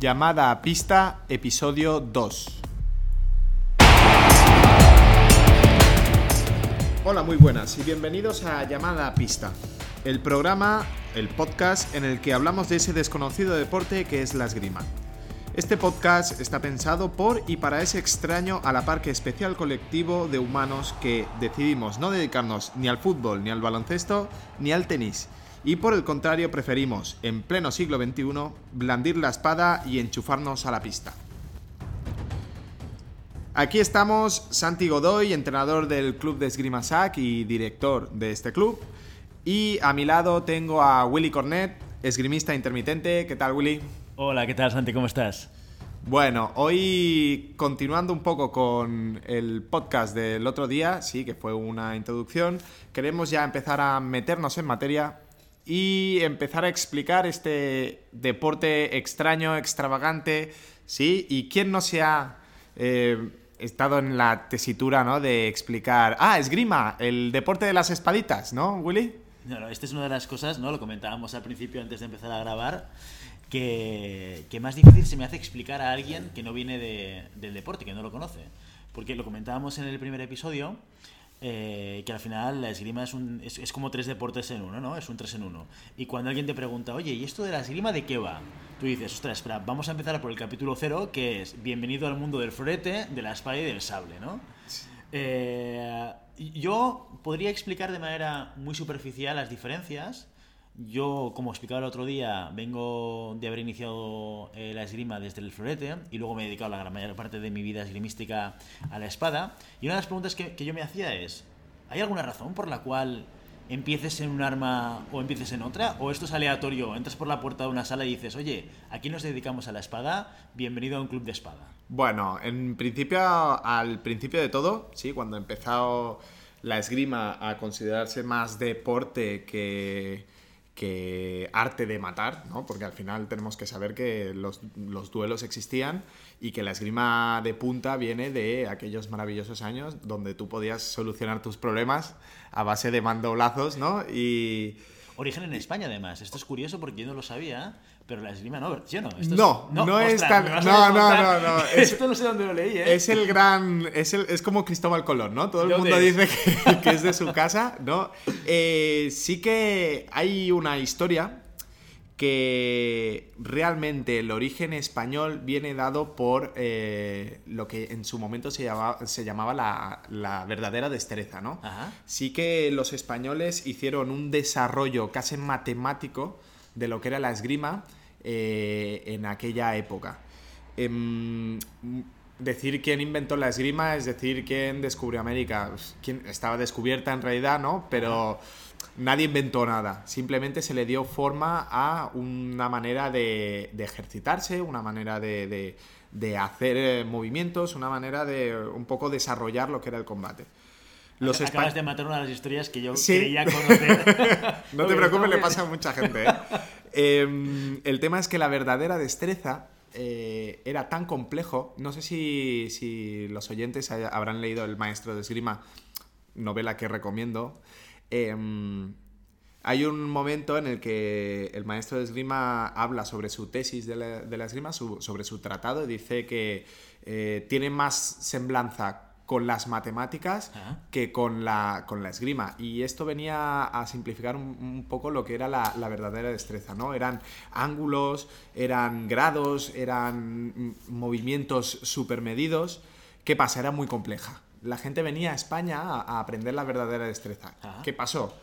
Llamada a pista, episodio 2. Hola, muy buenas y bienvenidos a Llamada a pista, el programa, el podcast en el que hablamos de ese desconocido deporte que es la esgrima. Este podcast está pensado por y para ese extraño a la par que especial colectivo de humanos que decidimos no dedicarnos ni al fútbol, ni al baloncesto, ni al tenis. Y por el contrario preferimos, en pleno siglo XXI, blandir la espada y enchufarnos a la pista. Aquí estamos Santi Godoy, entrenador del club de Esgrima SAC y director de este club. Y a mi lado tengo a Willy Cornet, esgrimista intermitente. ¿Qué tal, Willy? Hola, ¿qué tal Santi? ¿Cómo estás? Bueno, hoy continuando un poco con el podcast del otro día, sí, que fue una introducción, queremos ya empezar a meternos en materia y empezar a explicar este deporte extraño, extravagante, sí, y quién no se ha eh, estado en la tesitura, ¿no? De explicar, ah, esgrima, el deporte de las espaditas, ¿no, Willy? No, no, esta es una de las cosas, ¿no? Lo comentábamos al principio antes de empezar a grabar que, más difícil se me hace explicar a alguien que no viene del deporte, que no lo conoce. Porque lo comentábamos en el primer episodio, eh, que al final la esgrima es, un, es, como tres deportes en uno, ¿no? Es un tres en uno. Y cuando alguien te pregunta, oye, ¿y esto de la esgrima de qué va? Tú dices, ostras, espera, vamos a empezar por el capítulo cero, que es Bienvenido al mundo del florete, de la espada y del sable, ¿no? Eh, yo podría explicar de manera muy superficial las diferencias, yo, como explicaba el otro día, vengo de haber iniciado eh, la esgrima desde el florete y luego me he dedicado la gran mayor parte de mi vida esgrimística a la espada. Y una de las preguntas que, yo me hacía es, ¿hay alguna razón por la cual empieces en un arma o empieces en otra? ¿O esto es aleatorio? Entras por la puerta de una sala y dices, oye, aquí nos dedicamos a la espada, bienvenido a un club de espada. Bueno, en principio, al principio de todo, sí, cuando he empezado la esgrima a considerarse más deporte que que arte de matar, ¿no? Porque al final tenemos que saber que los, duelos existían y que la esgrima de punta viene de aquellos maravillosos años donde tú podías solucionar tus problemas a base de mandoblazos, ¿no? Y... Origen en España, además. Esto es curioso porque yo no lo sabía, pero la esgrima no, ¿sí no? no, no, es tan... No, no, no, no. Esto no sé dónde lo leí, ¿eh? Es el gran... Es, el, es como Cristóbal Colón, ¿no? Todo el mundo dice que, es de su casa, ¿no? Eh, sí que hay una historia que realmente el origen español viene dado por eh, lo que en su momento se llamaba, se llamaba la, la, verdadera destreza, ¿no? Sí que los españoles hicieron un desarrollo casi matemático de lo que era la esgrima eh, en aquella época. Em, decir quién inventó la esgrima es decir quién descubrió América. Quién estaba descubierta en realidad, ¿no? Pero nadie inventó nada. Simplemente se le dio forma a una manera de, ejercitarse, una manera de, hacer eh, movimientos, una manera de un poco desarrollar lo que era el combate. Los Acabas de matar una de las historias que yo quería conocer. no te preocupes, le pasa a mucha gente. ¿eh? Em, el tema es que la verdadera destreza eh, era tan complejo. No sé si, los oyentes habrán leído El Maestro de Esgrima, novela que recomiendo. Em, hay un momento en el que el maestro de esgrima habla sobre su tesis de la, esgrima, sobre su tratado, y dice que eh, tiene más semblanza con las matemáticas que con la, con la esgrima. Y esto venía a simplificar un, poco lo que era la, verdadera destreza, ¿no? Eran ángulos, eran grados, eran movimientos supermedidos. ¿Qué pasa? Era muy compleja. La gente venía a España a, aprender la verdadera destreza. ¿Qué pasó?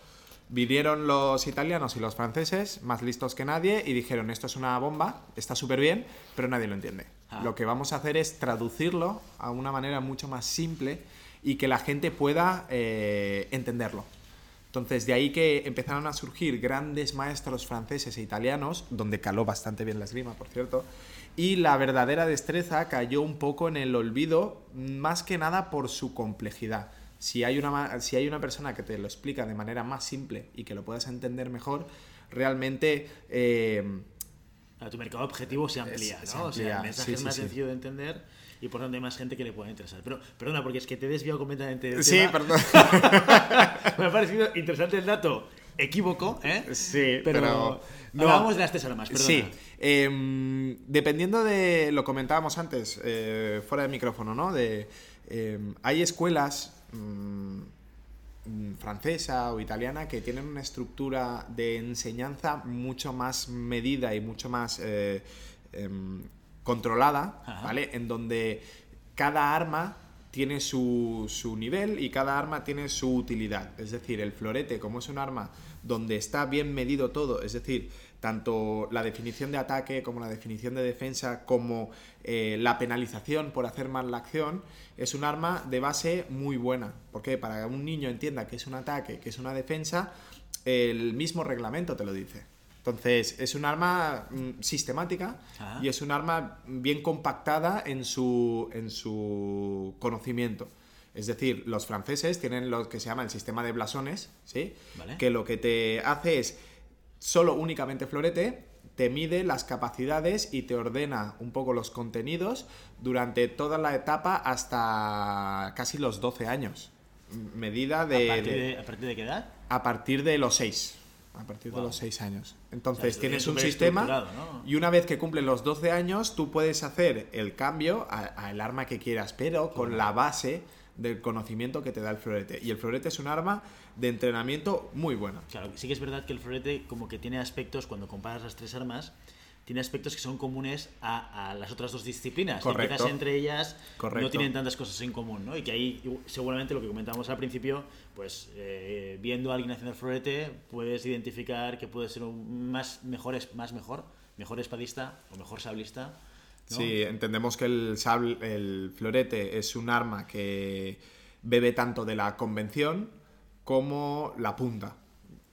Vinieron los italianos y los franceses, más listos que nadie, y dijeron, esto es una bomba, está súper bien, pero nadie lo entiende. Ah. Lo que vamos a hacer es traducirlo a una manera mucho más simple y que la gente pueda eh, entenderlo. Entonces, de ahí que empezaron a surgir grandes maestros franceses e italianos, donde caló bastante bien la esgrima, por cierto, y la verdadera destreza cayó un poco en el olvido, más que nada por su complejidad si hay, una, si hay una persona que te lo explica de manera más simple y que lo puedas entender mejor, realmente... Eh, tu mercado objetivo se amplía, ¿no? o sea, el mensaje es más sencillo de entender y por tanto hay más gente que le puede interesar. Pero, perdona, porque es que te he desviado completamente del Sí, perdón. Me ha parecido interesante el dato equívoco, ¿eh? Sí, pero, pero no. hablábamos de las tres armas, perdona. Sí, em, dependiendo de lo comentábamos antes, eh, fuera de micrófono, ¿no? De, em, hay escuelas mm, francesa o italiana que tienen una estructura de enseñanza mucho más medida y mucho más eh, em, controlada, Ajá. ¿vale? En donde cada arma tiene su, su nivel y cada arma tiene su utilidad. Es decir, el florete, como es un arma donde está bien medido todo, es decir, tanto la definición de ataque como la definición de defensa, como eh, la penalización por hacer mal la acción, es un arma de base muy buena. Porque para que un niño entienda que es un ataque, que es una defensa, el mismo reglamento te lo dice. Entonces, es un arma mm, sistemática Ah. y es un arma bien compactada en su, en su conocimiento. Es decir, los franceses tienen lo que se llama el sistema de blasones, ¿sí? Vale. Que lo que te hace es solo únicamente florete, te mide las capacidades y te ordena un poco los contenidos durante toda la etapa hasta casi los 12 años. Medida de, ¿A, partir de- de, ¿A partir de qué edad? a partir de los 6. A partir Wow. de los 6 años. O sea, Entonces es tienes un sistema y una vez que cumplen los 12 años tú puedes hacer el cambio al arma que quieras, pero con la base del conocimiento que te da el florete. Y el florete es un arma de entrenamiento muy buena. Claro, sí que es verdad que el florete como que tiene aspectos, cuando comparas las tres armas, tiene aspectos que son comunes a, a las otras dos disciplinas. Correcto. quizás entre ellas Correcto. no tienen tantas cosas en común, ¿no? Y que ahí seguramente lo que comentábamos al principio, pues eh, viendo a alguien haciendo el florete, puedes identificar que puede ser un más mejor, más mejor, mejor espadista o mejor sablista. Sí, entendemos que el, sable, el florete es un arma que bebe tanto de la convención como la punta.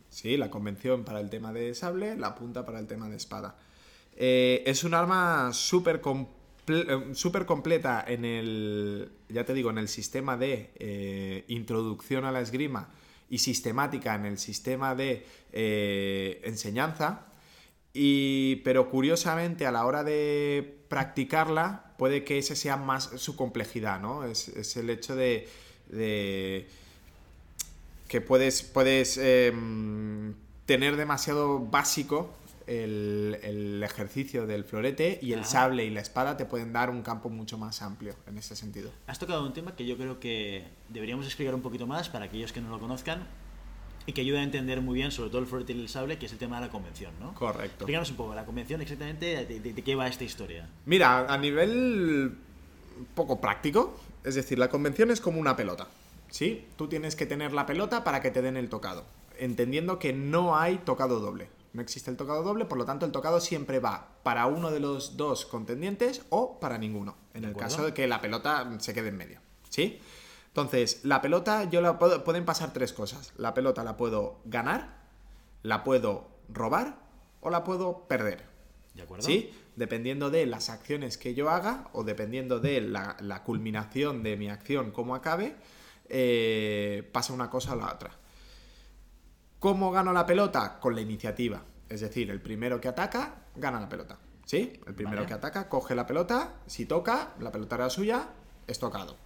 Sí, la convención para el tema de sable, la punta para el tema de espada. Eh, es un arma súper eh, súper completa en el, ya te digo, en el sistema de eh, introducción a la esgrima y sistemática en el sistema de enseñanza. Y, pero curiosamente a la hora de practicarla puede que ese sea más su complejidad, ¿no? Es, es el hecho de, de que puedes, puedes em, tener demasiado básico el, el ejercicio del florete y el sable y la espada te pueden dar un campo mucho más amplio en ese sentido. Has tocado un tema que yo creo que deberíamos explicar un poquito más para aquellos que no lo conozcan y que ayuda a entender muy bien, sobre todo el florete y el sable, que es el tema de la convención, ¿no? Correcto. Explícanos un poco, la convención exactamente, de, de- de qué va esta historia. Mira, a nivel poco práctico, es decir, la convención es como una pelota, ¿sí? Tú tienes que tener la pelota para que te den el tocado, entendiendo que no hay tocado doble. No existe el tocado doble, por lo tanto el tocado siempre va para uno de los dos contendientes o para ninguno, en el caso de que la pelota se quede en medio, ¿sí? Entonces, la pelota, yo la puedo, pueden pasar tres cosas. La pelota la puedo ganar, la puedo robar o la puedo perder. ¿De acuerdo? ¿Sí? Dependiendo de las acciones que yo haga o dependiendo de la, la culminación de mi acción, cómo acabe, eh, pasa una cosa o la otra. ¿Cómo gano la pelota? Con la iniciativa. Es decir, el primero que ataca, gana la pelota. ¿Sí? El primero Vale. que ataca, coge la pelota. Si toca, la pelota era suya, es tocado.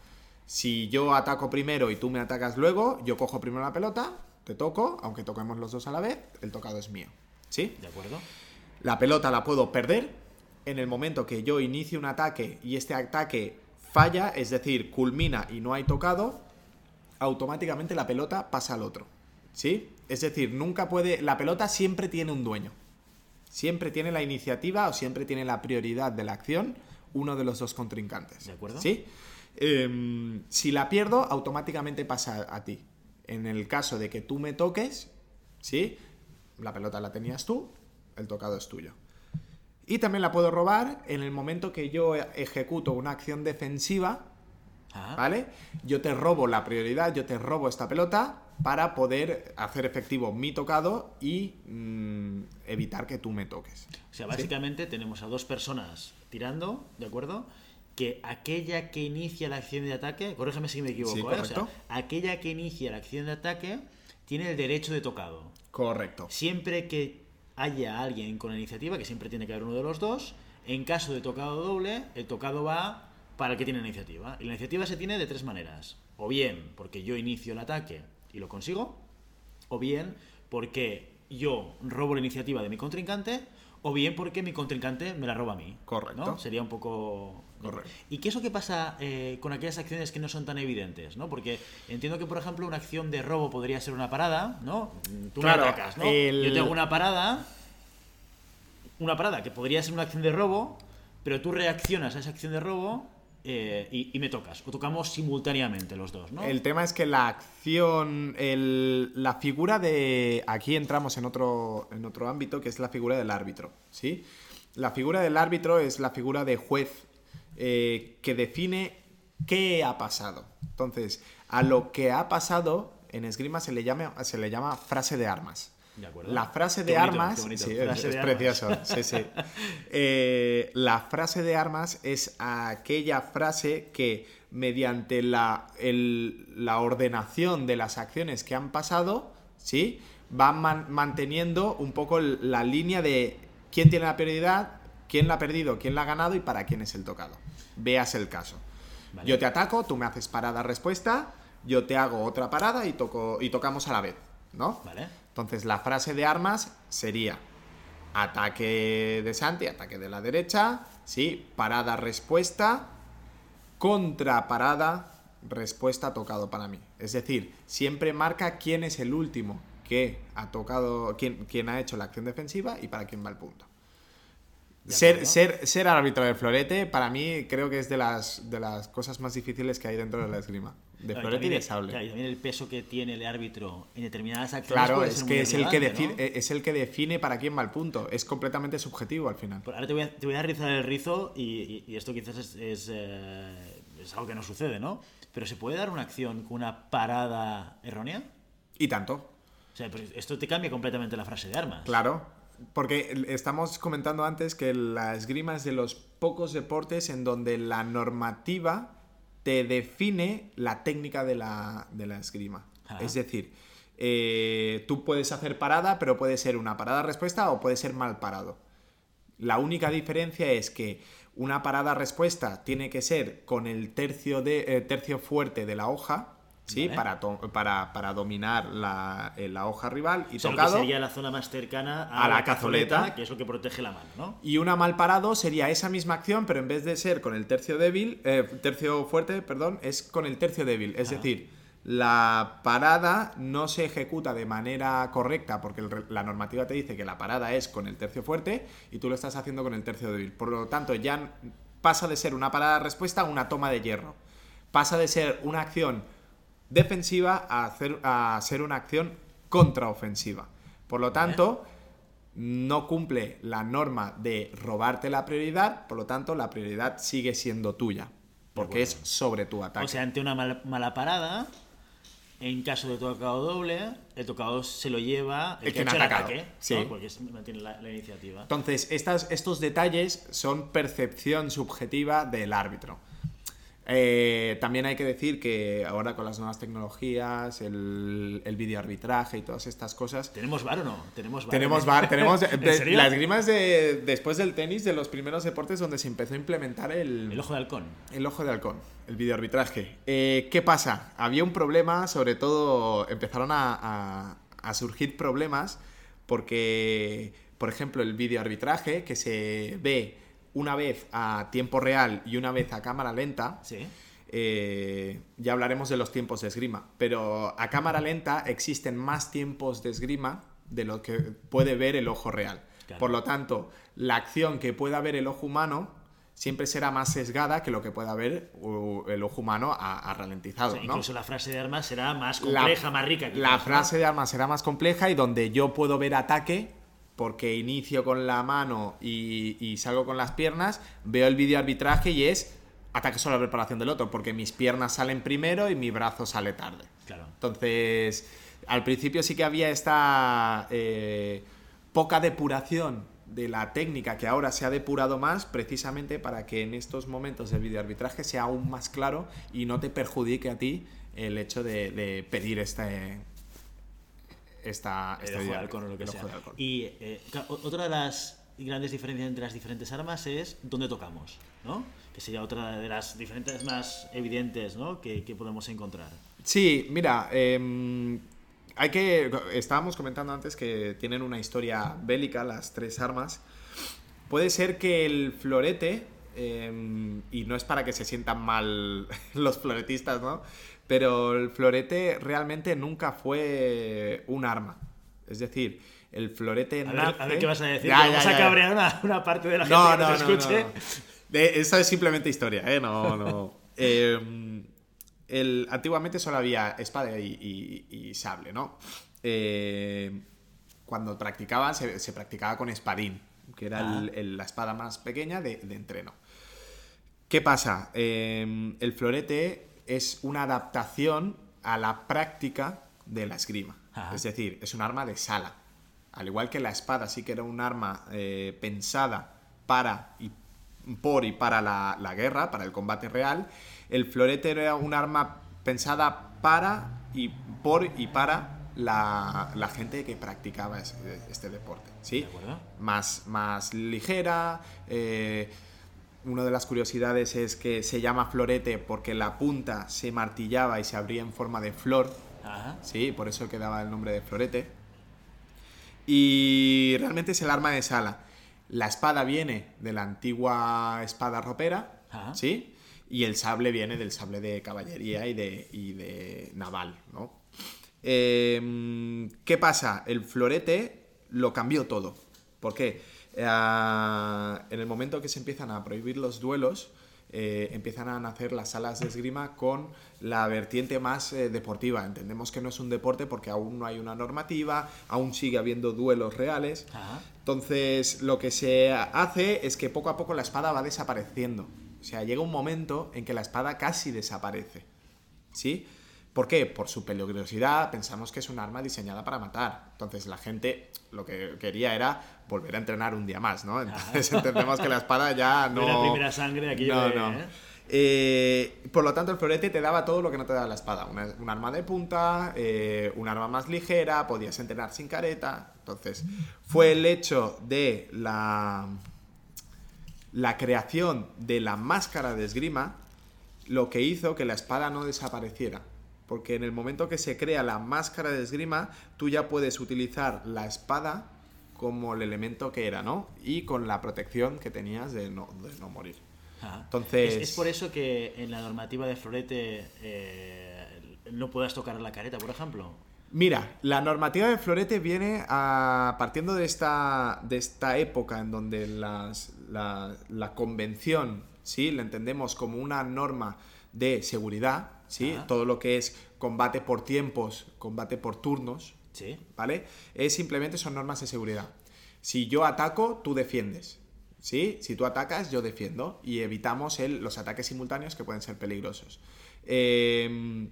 Si yo ataco primero y tú me atacas luego, yo cojo primero la pelota, te toco, aunque toquemos los dos a la vez, el tocado es mío. ¿Sí? ¿De acuerdo? La pelota la puedo perder en el momento que yo inicie un ataque y este ataque falla, es decir, culmina y no hay tocado, automáticamente la pelota pasa al otro. ¿Sí? Es decir, nunca puede. La pelota siempre tiene un dueño. Siempre tiene la iniciativa o siempre tiene la prioridad de la acción uno de los dos contrincantes. ¿De acuerdo? ¿Sí? Em, si la pierdo, automáticamente pasa a ti. En el caso de que tú me toques, ¿sí? La pelota la tenías tú, el tocado es tuyo. Y también la puedo robar en el momento que yo ejecuto una acción defensiva, Ah, ¿vale? Yo te robo la prioridad, yo te robo esta pelota para poder hacer efectivo mi tocado y mm, evitar que tú me toques. O sea, básicamente tenemos a dos personas tirando, ¿de acuerdo? Que aquella que inicia la acción de ataque, corrígeme si me equivoco, Sí, ¿eh? O sea, aquella que inicia la acción de ataque tiene el derecho de tocado. Correcto. Siempre que haya alguien con la iniciativa, que siempre tiene que haber uno de los dos, en caso de tocado doble, el tocado va para el que tiene la iniciativa. Y la iniciativa se tiene de tres maneras. O bien porque yo inicio el ataque y lo consigo, o bien porque yo robo la iniciativa de mi contrincante o bien porque mi contrincante me la roba a mí. Correcto. ¿no? Sería un poco... Correcto. ¿Y qué es lo que pasa eh, con aquellas acciones que no son tan evidentes? ¿no? Porque entiendo que, por ejemplo, una acción de robo podría ser una parada, ¿no? Tú Claro, me atacas, ¿no? el- Yo tengo una parada, una parada que podría ser una acción de robo, pero tú reaccionas a esa acción de robo eh, y, y me tocas. O tocamos simultáneamente los dos, ¿no? El tema es que la acción, el- la figura de... Aquí entramos en otro, en otro ámbito, que es la figura del árbitro, ¿sí? La figura del árbitro es la figura de juez eh, que define qué ha pasado. Entonces, a lo que ha pasado, en esgrima se le llama, se le llama frase de armas. De. La frase de bonito, armas, sí, Frase es, de es armas. precioso, sí, sí. Eh, la frase de armas es aquella frase que mediante la, el- la ordenación de las acciones que han pasado, ¿sí? man- manteniendo un poco la línea de quién tiene la prioridad, quién la ha perdido, quién la ha ganado y para quién es el tocado. Veas el caso. Vale. Yo te ataco, tú me haces parada respuesta, yo te hago otra parada y, toco, y tocamos a la vez, ¿no? Vale. Entonces la frase de armas sería ataque de Santi, ataque de la derecha, sí, parada respuesta, contra parada respuesta tocado para mí. Es decir, siempre marca quién es el último que ha tocado, quién, quién ha hecho la acción defensiva y para quién va el punto. Ser, acuerdo. ser, ser árbitro de florete, para mí creo que es de las, de las cosas más difíciles que hay dentro de la esgrima. De Claro, florete y de sable. claro, y también el peso que tiene el árbitro en determinadas acciones. Claro, es que es el que, define, ¿no? es el que define para quién va el punto. Es completamente subjetivo al final. Pues ahora te voy, a, te voy a rizar el rizo y, y- y esto quizás es, es, eh, es algo que no sucede, ¿no? Pero ¿se puede dar una acción con una parada errónea? Y tanto, O sea, pero esto te cambia completamente la frase de armas. claro. Porque estamos comentando antes que la esgrima es de los pocos deportes en donde la normativa te define la técnica de la, de la esgrima. Es decir, eh, tú puedes hacer parada, pero puede ser una parada respuesta o puede ser mal parado. La única diferencia es que una parada respuesta tiene que ser con el tercio, de, eh, tercio fuerte de la hoja, ¿sí? Vale. Para, to- para, para dominar la, eh, la hoja rival y O sea, lo que tocado. sería la zona más cercana a, a la cazoleta. que es lo que protege la mano, ¿no? Y una mal parado sería esa misma acción, pero en vez de ser con el tercio débil, eh, tercio fuerte, perdón, es con el tercio débil. Es decir, la parada no se ejecuta de manera correcta porque el la normativa te dice que la parada es con el tercio fuerte y tú lo estás haciendo con el tercio débil. Por lo tanto, ya pasa de ser una parada respuesta a una toma de hierro. Pasa de ser una acción defensiva a, hacer, a ser una acción contraofensiva. Por lo tanto, no cumple la norma de robarte la prioridad, por lo tanto, la prioridad sigue siendo tuya, porque es sobre tu ataque. O sea, ante una mal- mala parada, en caso de tocado doble, el tocado se lo lleva el, El que ha hecho el atacado, ataque, sí. ¿no? porque mantiene la, la iniciativa. Entonces, estas, estos detalles son percepción subjetiva del árbitro. Eh, también hay que decir que ahora con las nuevas tecnologías, el, el videoarbitraje y todas estas cosas, ¿Tenemos bar o no? Tenemos bar. Tenemos bar, tenemos ¿En de- serio? la esgrima es de después del tenis de los primeros deportes donde se empezó a implementar el, El ojo de halcón. el ojo de halcón, el videoarbitraje. Eh, ¿Qué pasa? Había un problema, sobre todo empezaron a, a- a surgir problemas porque, por ejemplo, el videoarbitraje que se ve una vez a tiempo real y una vez a cámara lenta, Sí. eh, ya hablaremos de los tiempos de esgrima, pero a cámara lenta existen más tiempos de esgrima de lo que puede ver el ojo real. Claro. Por lo tanto, la acción que pueda ver el ojo humano siempre será más sesgada que lo que pueda ver el ojo humano a, a ralentizado. O sea, ¿no? Incluso la frase de armas será más La- compleja, más rica. quizás, La ¿no? frase de armas será más compleja y donde yo puedo ver ataque, porque inicio con la mano y, y salgo con las piernas, veo el vídeo arbitraje y es ataque sobre la preparación del otro, porque mis piernas salen primero y mi brazo sale tarde. Claro. Entonces, al principio sí que había esta eh, poca depuración de la técnica que ahora se ha depurado más precisamente para que en estos momentos del videoarbitraje sea aún más claro y no te perjudique a ti el hecho de, de pedir este esta El ojo de halcón o lo que el sea. ojo de halcón. Y eh, otra de las grandes diferencias entre las diferentes armas es dónde tocamos, ¿no? Que sería otra de las diferentes más evidentes, ¿no? Que, que podemos encontrar. Sí, mira, em, hay que. Estábamos comentando antes que tienen una historia bélica, las tres armas. Puede ser que el florete, em, y no es para que se sientan mal los floretistas, ¿no? Pero el florete realmente nunca fue un arma. Es decir, el florete A ver, nace... a ver qué vas a decir. Ya, vas a cabrear una, una parte de la gente No, que no, no, escuche. no. De- eso es simplemente historia, ¿eh? No, no. Eh, el, antiguamente solo había espada y, y- y sable, ¿no? Eh, cuando practicaban, se, se practicaba con espadín, que era el- Ah. el- la espada más pequeña de, de entreno. ¿Qué pasa? Eh, el florete es una adaptación a la práctica de la esgrima. Ajá. Es decir, es un arma de sala. Al igual que la espada sí que era un arma eh, pensada para y por y para la, la guerra, para el combate real, el florete era un arma pensada para y por y para la, la gente que practicaba es- este deporte. ¿sí? De más, más ligera. eh, una de las curiosidades es que se llama florete porque la punta se martillaba y se abría en forma de flor. Ajá. Sí, por eso quedaba el nombre de florete. Y realmente es el arma de sala. La espada viene de la antigua espada ropera, Ajá. ¿sí? Y el sable viene del sable de caballería y de, y de naval, ¿no? Eh, ¿Qué pasa? El florete lo cambió todo. ¿Por qué? Eh, en el momento que se empiezan a prohibir los duelos, eh, empiezan a nacer las salas de esgrima con la vertiente más eh, deportiva. Entendemos que no es un deporte porque aún no hay una normativa, aún sigue habiendo duelos reales. Ajá. Entonces, lo que se hace es que poco a poco la espada va desapareciendo. O sea, llega un momento en que la espada casi desaparece. ¿Sí? ¿Por qué? Por su peligrosidad, pensamos que es un arma diseñada para matar. Entonces, la gente lo que quería era volver a entrenar un día más, ¿no? Entonces, entendemos que la espada ya no. La primera sangre aquí No, de- no. ¿eh? Eh, por lo tanto, el florete te daba todo lo que no te daba la espada. Una- un arma de punta, eh, un arma más ligera, podías entrenar sin careta. Entonces, fue el hecho de la, la creación de la máscara de esgrima lo que hizo que la espada no desapareciera. Porque en el momento que se crea la máscara de esgrima, tú ya puedes utilizar la espada como el elemento que era, ¿no? Y con la protección que tenías de no, de no morir. Ajá. Entonces- ¿Es, es por eso que en la normativa de florete eh, no puedas tocar la careta, por ejemplo. Mira, la normativa de florete viene a, partiendo de esta, de esta época en donde las- la, la convención, ¿sí? La entendemos como una norma de seguridad, ¿sí? Ajá. Todo lo que es combate por tiempos, combate por turnos, Sí. ¿vale? Es simplemente son normas de seguridad. Si yo ataco, tú defiendes. ¿Sí? Si tú atacas, yo defiendo. Y evitamos el- los ataques simultáneos que pueden ser peligrosos. Eh,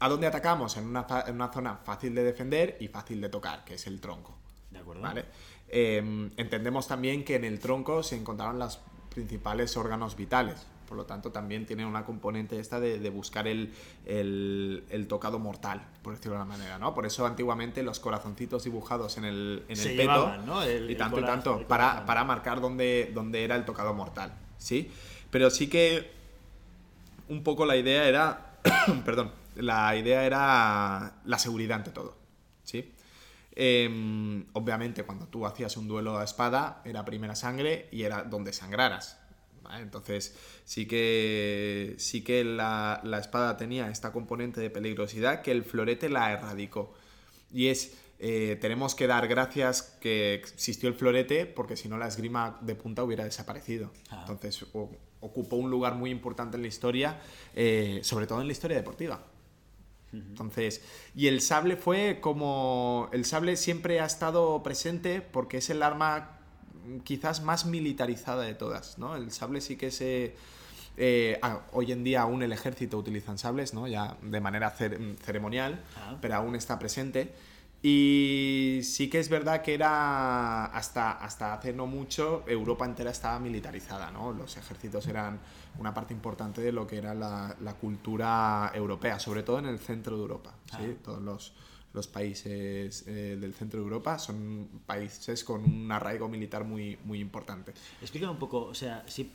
¿A dónde atacamos? En una, fa- en una zona fácil de defender y fácil de tocar, que es el tronco. De acuerdo. ¿Vale? Eh, entendemos también que en el tronco se encontraron los principales órganos vitales. Por lo tanto, también tiene una componente esta de, de buscar el, el- el tocado mortal, por decirlo de una manera, ¿no? Por eso antiguamente los corazoncitos dibujados en el, en Se el peto llevaban, ¿no? El- y tanto y tanto, para, para marcar dónde, dónde era el tocado mortal, ¿sí? Pero sí que un poco la idea era, perdón, la idea era la seguridad ante todo, ¿sí? Em, obviamente cuando tú hacías un duelo a espada era primera sangre y era donde sangraras, ¿vale? Entonces sí que, sí que la, la espada tenía esta componente de peligrosidad que el florete la erradicó. Y es, eh, tenemos que dar gracias que existió el florete porque si no la esgrima de punta hubiera desaparecido. Ah. Entonces o- ocupó un lugar muy importante en la historia, eh, sobre todo en la historia deportiva. Entonces, y el sable fue como. El sable siempre ha estado presente porque es el arma quizás más militarizada de todas, ¿no? El sable sí que se. eh, ah, hoy en día aún el ejército utilizan sables, ¿no? Ya de manera cer- ceremonial, Ah. pero aún está presente. Y sí que es verdad que era hasta, hasta hace no mucho Europa entera estaba militarizada, ¿no? Los ejércitos eran una parte importante de lo que era la, la cultura europea, sobre todo en el centro de Europa. ¿sí? Ah. Todos los, los países eh, del centro de Europa son países con un arraigo militar muy, muy importante. Explícame un poco, o sea, si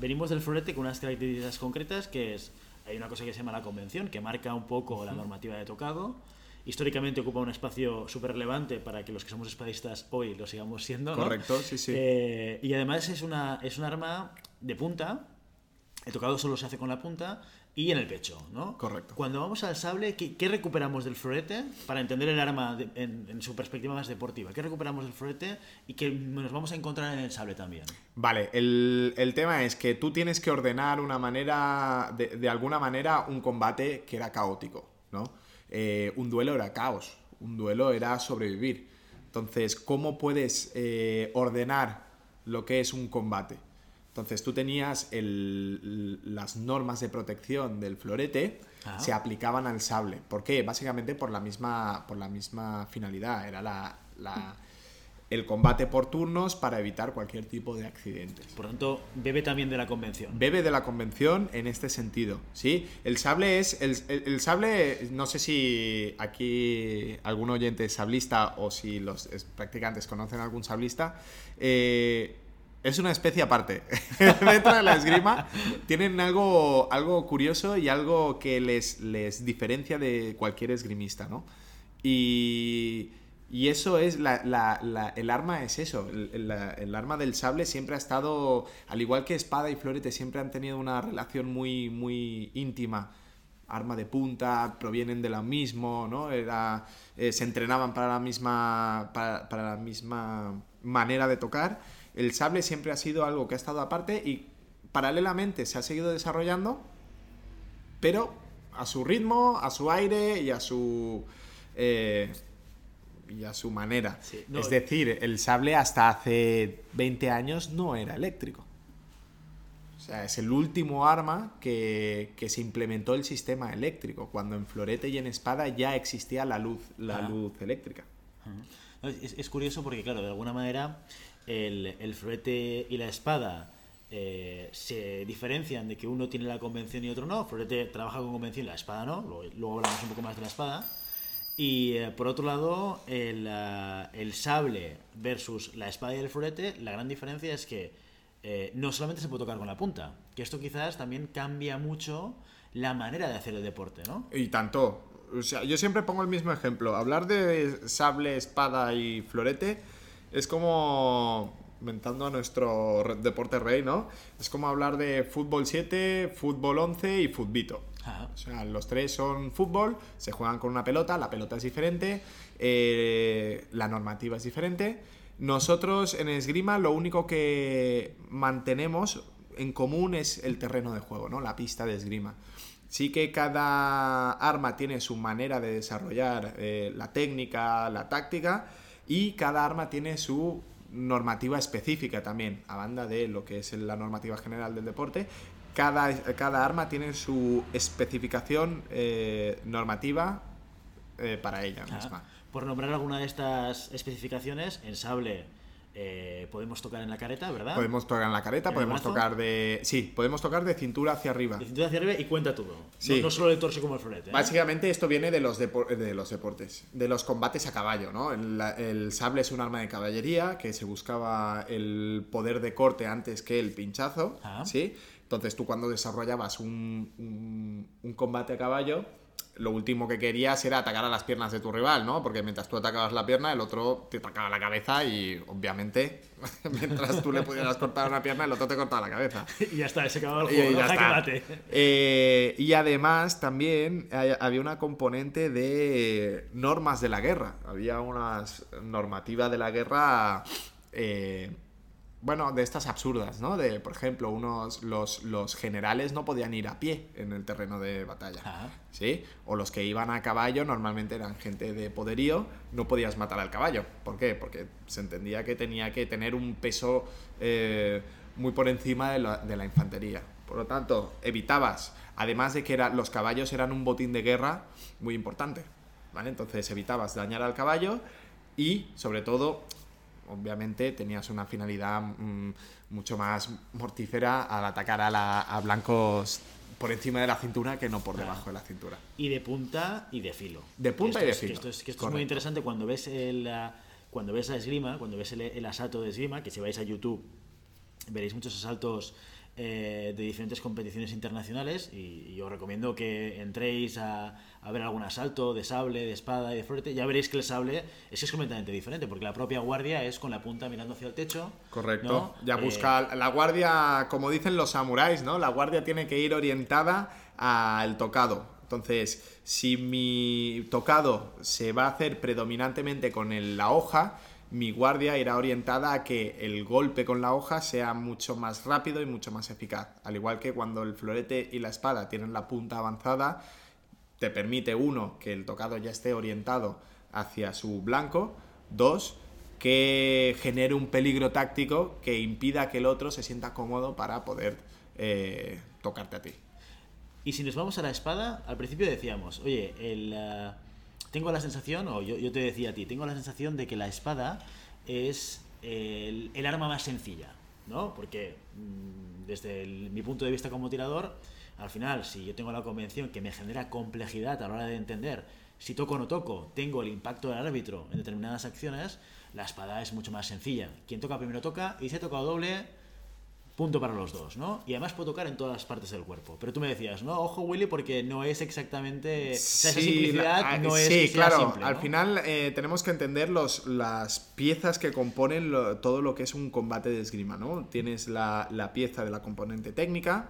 venimos del florete con unas características concretas que es, hay una cosa que se llama la convención, que marca un poco la normativa de tocado, históricamente ocupa un espacio súper relevante para que los que somos espadistas hoy lo sigamos siendo. ¿no? Correcto, sí, sí. Eh, y además es, una, es un arma de punta. El tocado solo se hace con la punta y en el pecho, ¿no? Correcto. Cuando vamos al sable, ¿qué, qué recuperamos del florete para entender el arma de- en, en su perspectiva más deportiva? ¿Qué recuperamos del florete y qué nos vamos a encontrar en el sable también? Vale, el, el tema es que tú tienes que ordenar una manera, de, de alguna manera, un combate que era caótico, ¿no? Eh, un duelo era caos, un duelo era sobrevivir. Entonces, ¿cómo puedes eh, ordenar lo que es un combate? Entonces, tú tenías el- las normas de protección del florete, Ah. se aplicaban al sable. ¿Por qué? Básicamente por la misma, por la misma finalidad. Era la, la- el combate por turnos para evitar cualquier tipo de accidentes. Por tanto, bebe también de la convención. Bebe de la convención en este sentido, ¿sí? El sable es... El, el- el sable, no sé si aquí algún oyente es sablista o si los es- practicantes conocen algún sablista, eh, es una especie aparte. Dentro de la esgrima tienen algo, algo curioso y algo que les, les diferencia de cualquier esgrimista, ¿no? Y, y eso es, la, la- el arma es eso, el, el arma del sable siempre ha estado, al igual que espada y florete, siempre han tenido una relación muy, muy íntima. Arma de punta, provienen de lo mismo, ¿no? Era, eh, se entrenaban para la, misma, para, para la misma manera de tocar. El sable siempre ha sido algo que ha estado aparte y paralelamente se ha seguido desarrollando, pero a su ritmo, a su aire y a su eh, y a su manera. Sí, no- es decir, el sable hasta hace 20 años no era eléctrico. O sea, es el último arma que, que se implementó el sistema eléctrico, cuando en florete y en espada ya existía la luz, la Ah. luz eléctrica. Es, es curioso porque, claro, de alguna manera el, el florete y la espada eh, se diferencian de que uno tiene la convención y otro no. Florete trabaja con convención y la espada no. Luego, luego hablamos un poco más de la espada. Y eh, por otro lado, el, ah, el sable versus la espada y el florete, la gran diferencia es que eh, no solamente se puede tocar con la punta, que esto quizás también cambia mucho la manera de hacer el deporte, ¿no? Y tanto. O sea, yo siempre pongo el mismo ejemplo. Hablar de sable, espada y florete es como, mentando a nuestro deporte rey, ¿no? Es como hablar de fútbol 7, fútbol 11 y futbito. Ajá. O sea, los tres son fútbol, se juegan con una pelota, la pelota es diferente, eh, la normativa es diferente. Nosotros en esgrima lo único que mantenemos en común es el terreno de juego, ¿no? La pista de esgrima. Sí que cada arma tiene su manera de desarrollar eh, la técnica, la táctica, y cada arma tiene su normativa específica también, a banda de lo que es la normativa general del deporte. Cada, cada arma tiene su especificación eh, normativa eh, para ella Ajá. misma. Por nombrar alguna de estas especificaciones, en sable eh, podemos tocar en la careta, ¿verdad? Podemos tocar en la careta, ¿En el podemos tocar de... Sí, podemos tocar de cintura hacia arriba. De cintura hacia arriba y cuenta todo. No- Sí. No, solo de torso como el florete. ¿eh? Básicamente esto viene de los, de los deportes, de los combates a caballo, ¿no? El, el sable es un arma de caballería que se buscaba el poder de corte antes que el pinchazo, Ah. ¿sí? Entonces tú cuando desarrollabas un, un- un combate a caballo, lo último que querías era atacar a las piernas de tu rival, ¿no? Porque mientras tú atacabas la pierna, el otro te atacaba la cabeza y obviamente mientras tú le pudieras cortar una pierna, el otro te cortaba la cabeza. y ya está, se acabó el Y juego. Eh, y además también hay- había una componente de normas de la guerra. Había una normativa de la guerra, eh, bueno, de estas absurdas, ¿no? De, por ejemplo, unos, los, los generales no podían ir a pie en el terreno de batalla. Ajá. ¿Sí? O los que iban a caballo normalmente eran gente de poderío, no podías matar al caballo. ¿Por qué? Porque se entendía que tenía que tener un peso eh, muy por encima de la, de la infantería. Por lo tanto, evitabas, además de que era- los caballos eran un botín de guerra muy importante. ¿vale? Entonces evitabas dañar al caballo y, sobre todo, obviamente tenías una finalidad mm, mucho más mortífera al atacar a, la- a blancos por encima de la cintura que no por debajo de la cintura. Y de punta y de filo. De punta y de es- filo. Que esto es, que esto es muy interesante cuando ves el, ah, cuando ves la esgrima, cuando ves el, el asalto de esgrima, que si vais a YouTube veréis muchos asaltos eh, de diferentes competiciones internacionales y, y os recomiendo que entréis a, a, ver algún asalto de sable, de espada y de florete. Ya veréis que el sable es, es completamente diferente porque la propia guardia es con la punta mirando hacia el techo. Correcto. ¿no? Ya Eh, busca la guardia, como dicen los samuráis, ¿no? La guardia tiene que ir orientada al tocado. Entonces, si mi tocado se va a hacer predominantemente con el- la hoja, mi guardia irá orientada a que el golpe con la hoja sea mucho más rápido y mucho más eficaz. Al igual que cuando el florete y la espada tienen la punta avanzada, te permite, uno, que el tocado ya esté orientado hacia su blanco, dos, que genere un peligro táctico que impida que el otro se sienta cómodo para poder eh, tocarte a ti. Y si nos vamos a la espada, al principio decíamos, oye, el, eh, tengo la sensación, o yo, te decía a ti, tengo la sensación de que la espada es el, arma más sencilla, ¿no? Porque mm, desde mi punto de vista como tirador, al final, si yo tengo la convención que me genera complejidad a la hora de entender si toco o no toco, tengo el impacto del árbitro en determinadas acciones, la espada es mucho más sencilla. Quien toca primero toca, y si he tocado doble, punto para los dos, ¿no? Y además puede tocar en todas las partes del cuerpo. Pero tú me decías, no, ojo Willy, porque no es exactamente... o sea, esa simplicidad la- no es sí, claro. simple, Al final eh, tenemos que entender los, las piezas que componen lo- todo lo que es un combate de esgrima, ¿no? Tienes la, la pieza de la componente técnica,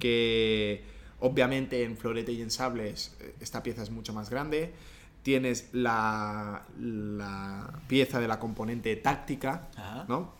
que obviamente en florete y en sables eh, esta pieza es mucho más grande. Tienes la, la pieza de la componente táctica, Ajá. ¿no?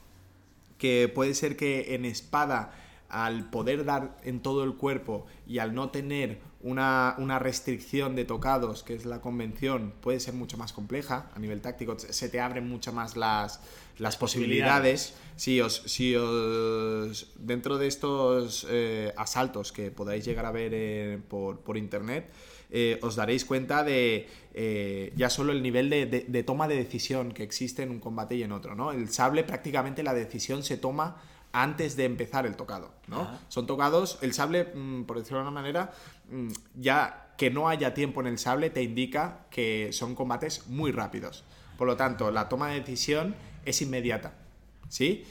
Que puede ser que en espada, al poder dar en todo el cuerpo y al no tener una, una restricción de tocados, que es la convención, puede ser mucho más compleja a nivel táctico, se te abren mucho más las, las posibilidades. Si os, si os dentro de estos eh, asaltos que podáis llegar a ver eh, por, por internet, eh, os daréis cuenta de eh, ya solo el nivel de, de- de toma de decisión que existe en un combate y en otro, ¿no? El sable prácticamente la decisión se toma antes de empezar el tocado, ¿no? Ajá. Son tocados, el sable, mm, por decirlo de una manera, mm, ya que no haya tiempo en el sable te indica que son combates muy rápidos. Por lo tanto, la toma de decisión es inmediata, ¿sí?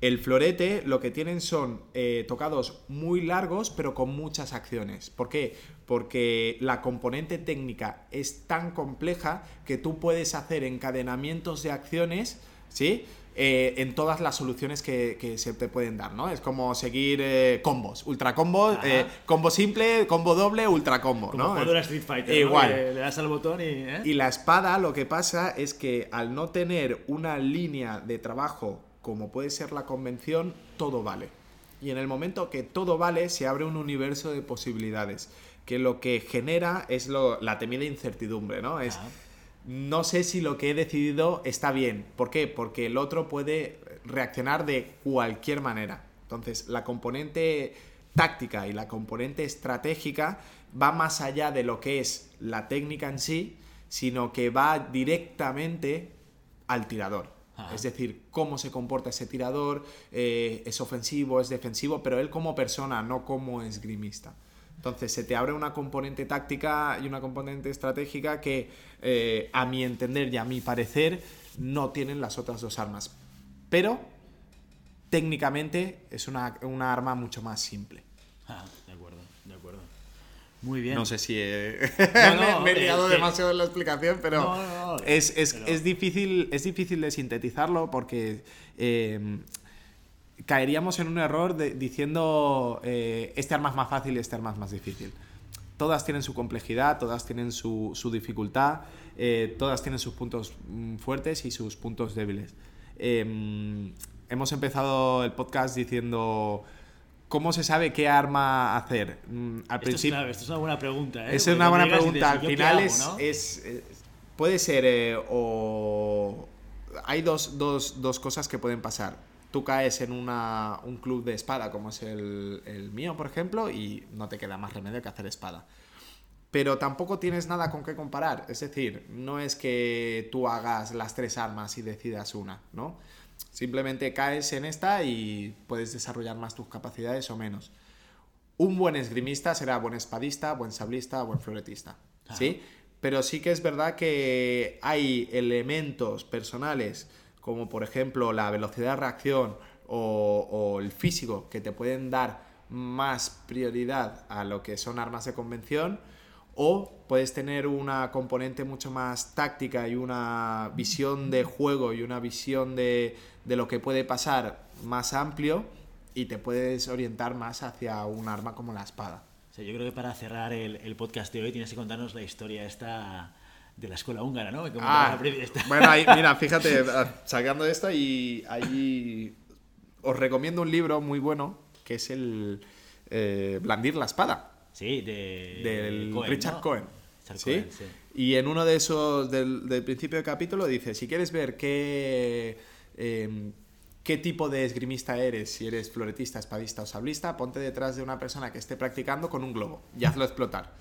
El florete lo que tienen son eh, tocados muy largos pero con muchas acciones. ¿Por qué? Porque la componente técnica es tan compleja que tú puedes hacer encadenamientos de acciones, ¿sí? Eh, en todas las soluciones que, que se te pueden dar, ¿no? Es como seguir eh, combos, ultra combo, Ajá. eh, combo simple, combo doble, ultra combo, Como ¿no? Street Fighter, ¿no? Igual. Que Le das al botón y... Y la espada lo que pasa es que al no tener una línea de trabajo como puede ser la convención, todo vale. Y en el momento que todo vale, se abre un universo de posibilidades, que lo que genera es lo- la temida incertidumbre, ¿no? Es, Ah. no sé si lo que he decidido está bien. ¿Por qué? Porque el otro puede reaccionar de cualquier manera. Entonces, la componente táctica y la componente estratégica va más allá de lo que es la técnica en sí, sino que va directamente al tirador. Ajá. Es decir, cómo se comporta ese tirador, eh, es ofensivo, es defensivo, pero él como persona, no como esgrimista. Entonces se te abre una componente táctica y una componente estratégica que, eh, a mi entender y a mi parecer, no tienen las otras dos armas. Pero técnicamente es una, una arma mucho más simple. Ah, de acuerdo, de acuerdo. Muy bien. No sé si he, No, no, me, he es liado que- demasiado en la explicación, pero No, no, es, es- pero- es difícil, es difícil de sintetizarlo porque eh, caeríamos en un error de- diciendo eh, este arma es más fácil y este arma es más difícil. Todas tienen su complejidad, todas tienen su, su dificultad, eh, todas tienen sus puntos mm, fuertes y sus puntos débiles. Eh, hemos empezado el podcast diciendo ¿cómo se sabe qué arma hacer? Mm, Al Esto es, principio, clave, esto es una buena pregunta, ¿eh? esa Porque es una buena pregunta. Al dices, ¿yo qué final hago, es, no? es- es- Puede ser eh, o. Hay dos, dos- dos cosas que pueden pasar. Tú caes en una, un club de espada, como es el, el mío, por ejemplo, y no te queda más remedio que hacer espada. Pero tampoco tienes nada con qué comparar. Es decir, no es que tú hagas las tres armas y decidas una, ¿no? Simplemente caes en esta y puedes desarrollar más tus capacidades o menos. Un buen esgrimista será buen espadista, buen sablista, buen floretista. ¿Sí? Pero sí que es verdad que hay elementos personales, como por ejemplo la velocidad de reacción o, o el físico, que te pueden dar más prioridad a lo que son armas de convención o puedes tener una componente mucho más táctica y una visión de juego y una visión de, de lo que puede pasar más amplio y te puedes orientar más hacia un arma como la espada. yo creo que para cerrar el, el, podcast de hoy tienes que contarnos la historia esta de la escuela húngara, ¿no? Ah, bueno, ahí, mira, fíjate, sacando esta y ahí os recomiendo un libro muy bueno que es el eh, Blandir la espada. Sí, de del Richard Cohen. ¿Sí? Y en uno de esos, del, del, principio del capítulo, dice, si quieres ver qué, em, qué tipo de esgrimista eres, si eres floretista, espadista o sablista, ponte detrás de una persona que esté practicando con un globo y hazlo explotar.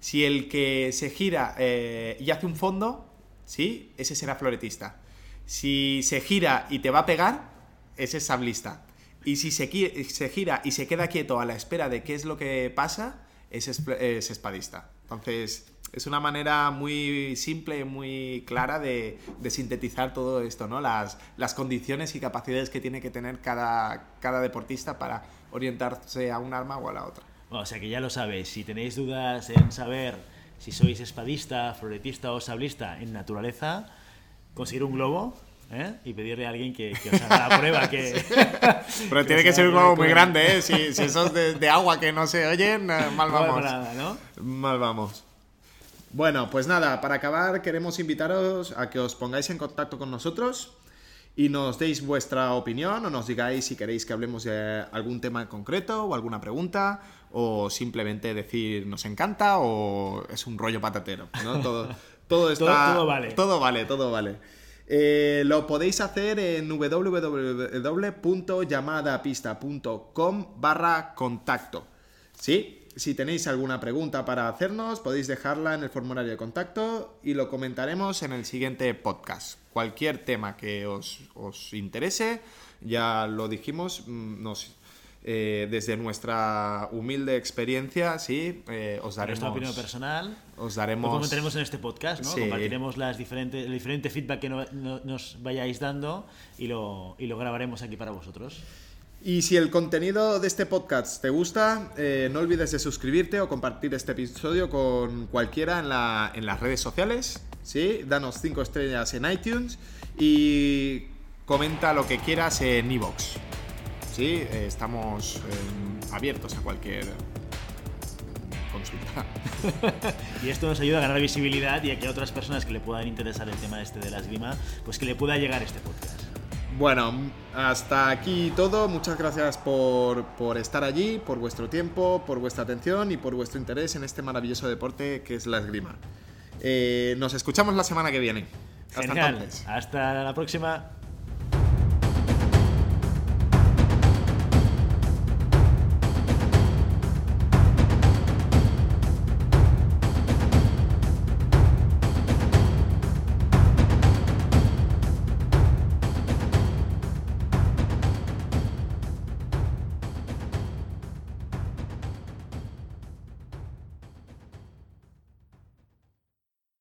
Si el que se gira eh, y hace un fondo, ¿sí? Ese será floretista. Si se gira y te va a pegar, ese es sablista. Y si se, se gira y se queda quieto a la espera de qué es lo que pasa, ese es, espadista. Entonces, es una manera muy simple, muy clara de, sintetizar todo esto, ¿no? Las, las, condiciones y capacidades que tiene que tener cada, cada deportista para orientarse a un arma o a la otra. o sea que ya lo sabéis, si tenéis dudas en saber si sois espadista, floretista o sablista en naturaleza, conseguir un globo ¿eh? y pedirle a alguien que, os haga la prueba. Que, Pero tiene que ser un globo muy grande, ¿eh? Si, si esos de, agua que no se oyen, eh, mal vamos. Mal vamos. Bueno, pues nada, para acabar queremos invitaros a que os pongáis en contacto con nosotros y nos deis vuestra opinión o nos digáis si queréis que hablemos de algún tema en concreto o alguna pregunta o simplemente decir nos encanta o es un rollo patatero, ¿no? Todo, todo está... todo vale. Todo vale, todo vale. Eh, lo podéis hacer en www.llamadapista.com barra contacto. ¿Sí? Si tenéis alguna pregunta para hacernos, podéis dejarla en el formulario de contacto y lo comentaremos en el siguiente podcast. Cualquier tema que os, os interese, ya lo dijimos, mm, nos eh, desde nuestra humilde experiencia, sí, eh, os daremos... Nuestra opinión personal. Os daremos... Lo comentaremos en este podcast, ¿no? Compartiremos las diferentes, el diferente feedback que nos vayáis dando y lo, y lo grabaremos aquí para vosotros. Y si el contenido de este podcast te gusta, eh, no olvides de suscribirte o compartir este episodio con cualquiera en, la, en las redes sociales. ¿sí? Danos 5 estrellas en iTunes y comenta lo que quieras en iVoox. Sí, eh, estamos em, abiertos a cualquier consulta. y esto nos ayuda a ganar visibilidad y a que otras personas que le puedan interesar el tema este de la esgrima, pues que le pueda llegar este podcast. Bueno, hasta aquí todo. Muchas gracias por, estar allí, por vuestro tiempo, por vuestra atención y por vuestro interés en este maravilloso deporte que es la esgrima. Eh, nos escuchamos la semana que viene. Hasta entonces. Hasta la próxima.